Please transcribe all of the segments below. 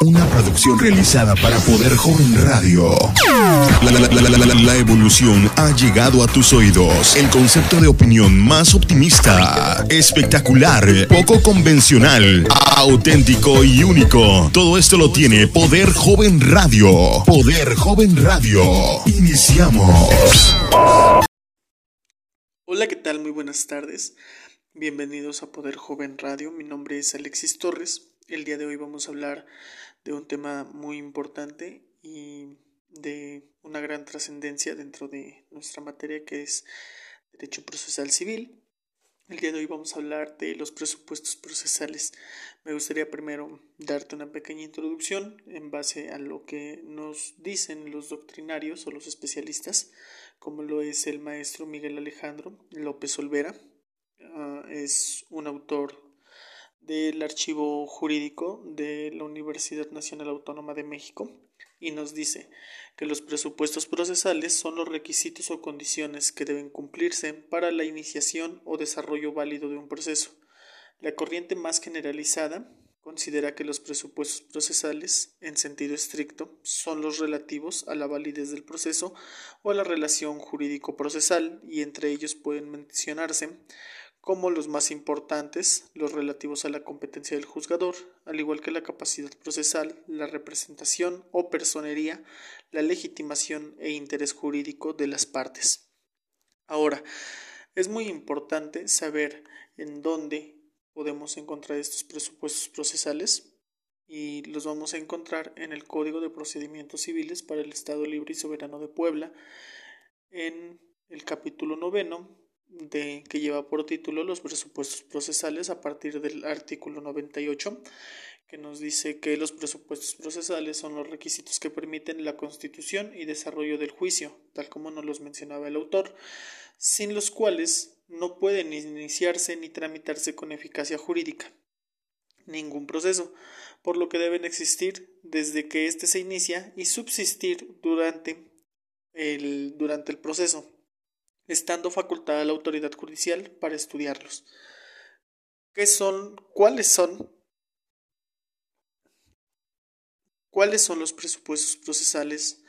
Una producción realizada para Poder Joven Radio. La, evolución ha llegado a tus oídos. El concepto de opinión más optimista, espectacular, poco convencional, auténtico y único. Todo esto lo tiene Poder Joven Radio. Poder Joven Radio. Iniciamos. Hola, ¿qué tal? Muy buenas tardes. Bienvenidos a Poder Joven Radio. Mi nombre es Alexis Torres. El día de hoy vamos a hablar de un tema muy importante y de una gran trascendencia dentro de nuestra materia que es Derecho Procesal Civil. El día de hoy vamos a hablar de los presupuestos procesales. Me gustaría primero darte una pequeña introducción en base a lo que nos dicen los doctrinarios o los especialistas, como lo es el maestro Miguel Alejandro López Olvera. Ah, es un autor del archivo jurídico de la Universidad Nacional Autónoma de México y nos dice que los presupuestos procesales son los requisitos o condiciones que deben cumplirse para la iniciación o desarrollo válido de un proceso. La corriente más generalizada considera que los presupuestos procesales, en sentido estricto, son los relativos a la validez del proceso o a la relación jurídico-procesal y entre ellos pueden mencionarse como los más importantes, los relativos a la competencia del juzgador, al igual que la capacidad procesal, la representación o personería, la legitimación e interés jurídico de las partes. Ahora, es muy importante saber en dónde podemos encontrar estos presupuestos procesales y los vamos a encontrar en el Código de Procedimientos Civiles para el Estado Libre y Soberano de Puebla, en el capítulo noveno de que lleva por título los presupuestos procesales a partir del artículo 98 que nos dice que los presupuestos procesales son los requisitos que permiten la constitución y desarrollo del juicio, tal como nos los mencionaba el autor, sin los cuales no pueden iniciarse ni tramitarse con eficacia jurídica ningún proceso, por lo que deben existir desde que éste se inicia y subsistir durante el, durante el proceso estando facultada la autoridad judicial para estudiarlos. ¿Qué son? ¿Cuáles son? ¿Cuáles son los presupuestos procesales?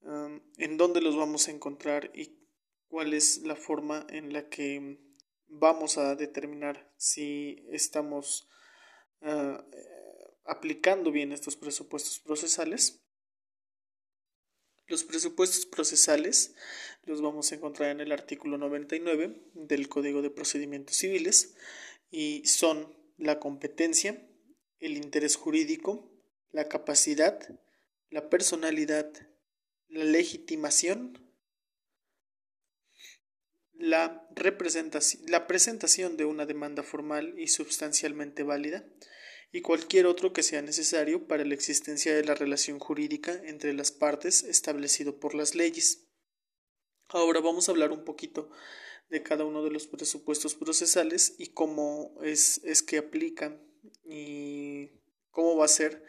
Um, ¿En dónde los vamos a encontrar? ¿Y cuál es la forma en la que vamos a determinar si estamos uh, aplicando bien estos presupuestos procesales? Los presupuestos procesales los vamos a encontrar en el artículo 99 del Código de Procedimientos Civiles y son la competencia, el interés jurídico, la capacidad, la personalidad, la legitimación, la, representación, la presentación de una demanda formal y sustancialmente válida, y cualquier otro que sea necesario para la existencia de la relación jurídica entre las partes establecido por las leyes. Ahora vamos a hablar un poquito de cada uno de los presupuestos procesales y cómo es, es que aplican y cómo va a ser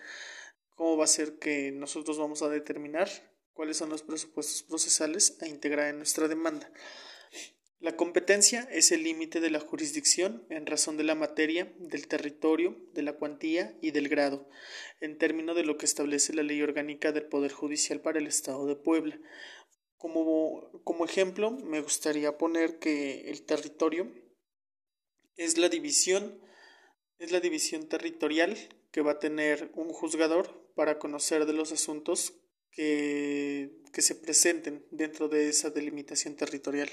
cómo va a ser que nosotros vamos a determinar cuáles son los presupuestos procesales a integrar en nuestra demanda. La competencia es el límite de la jurisdicción en razón de la materia, del territorio, de la cuantía y del grado, en términos de lo que establece la Ley Orgánica del Poder Judicial para el Estado de Puebla. Como, como ejemplo, me gustaría poner que el territorio es la división, es la división territorial que va a tener un juzgador para conocer de los asuntos que, que se presenten dentro de esa delimitación territorial.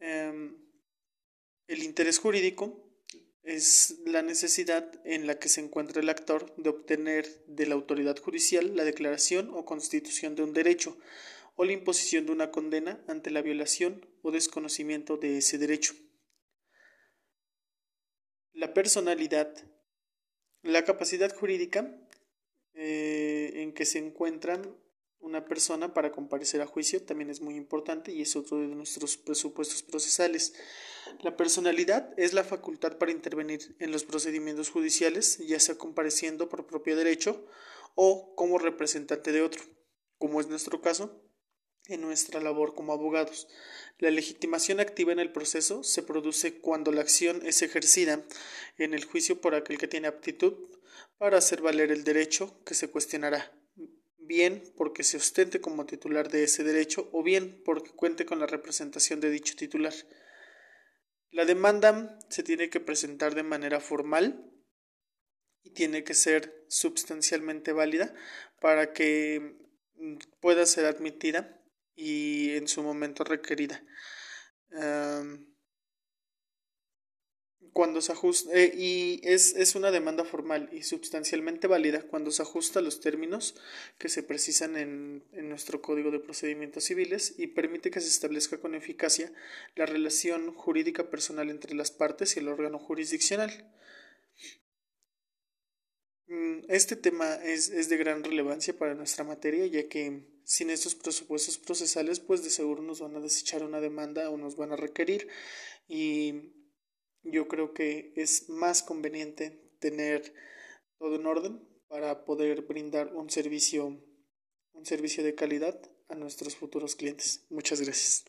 El interés jurídico es la necesidad en la que se encuentra el actor de obtener de la autoridad judicial la declaración o constitución de un derecho o la imposición de una condena ante la violación o desconocimiento de ese derecho. La personalidad, la capacidad jurídica eh, en que se encuentran una persona para comparecer a juicio también es muy importante y es otro de nuestros presupuestos procesales. La personalidad es la facultad para intervenir en los procedimientos judiciales, ya sea compareciendo por propio derecho o como representante de otro, como es nuestro caso, en nuestra labor como abogados. La legitimación activa en el proceso se produce cuando la acción es ejercida en el juicio por aquel que tiene aptitud para hacer valer el derecho que se cuestionará, bien porque se ostente como titular de ese derecho o bien porque cuente con la representación de dicho titular. La demanda se tiene que presentar de manera formal y tiene que ser sustancialmente válida para que mm, pueda ser admitida y en su momento requerida. Cuando se ajusta, eh, y es, es, una demanda formal y sustancialmente válida cuando se ajusta a los términos que se precisan en, en nuestro Código de Procedimientos Civiles y permite que se establezca con eficacia la relación jurídica personal entre las partes y el órgano jurisdiccional. Mm, este tema es, es, de gran relevancia para nuestra materia, ya que sin estos presupuestos procesales, pues de seguro nos van a desechar una demanda o nos van a requerir. Y yo creo que es más conveniente tener todo en orden para poder brindar un servicio, un servicio de calidad a nuestros futuros clientes. Muchas gracias.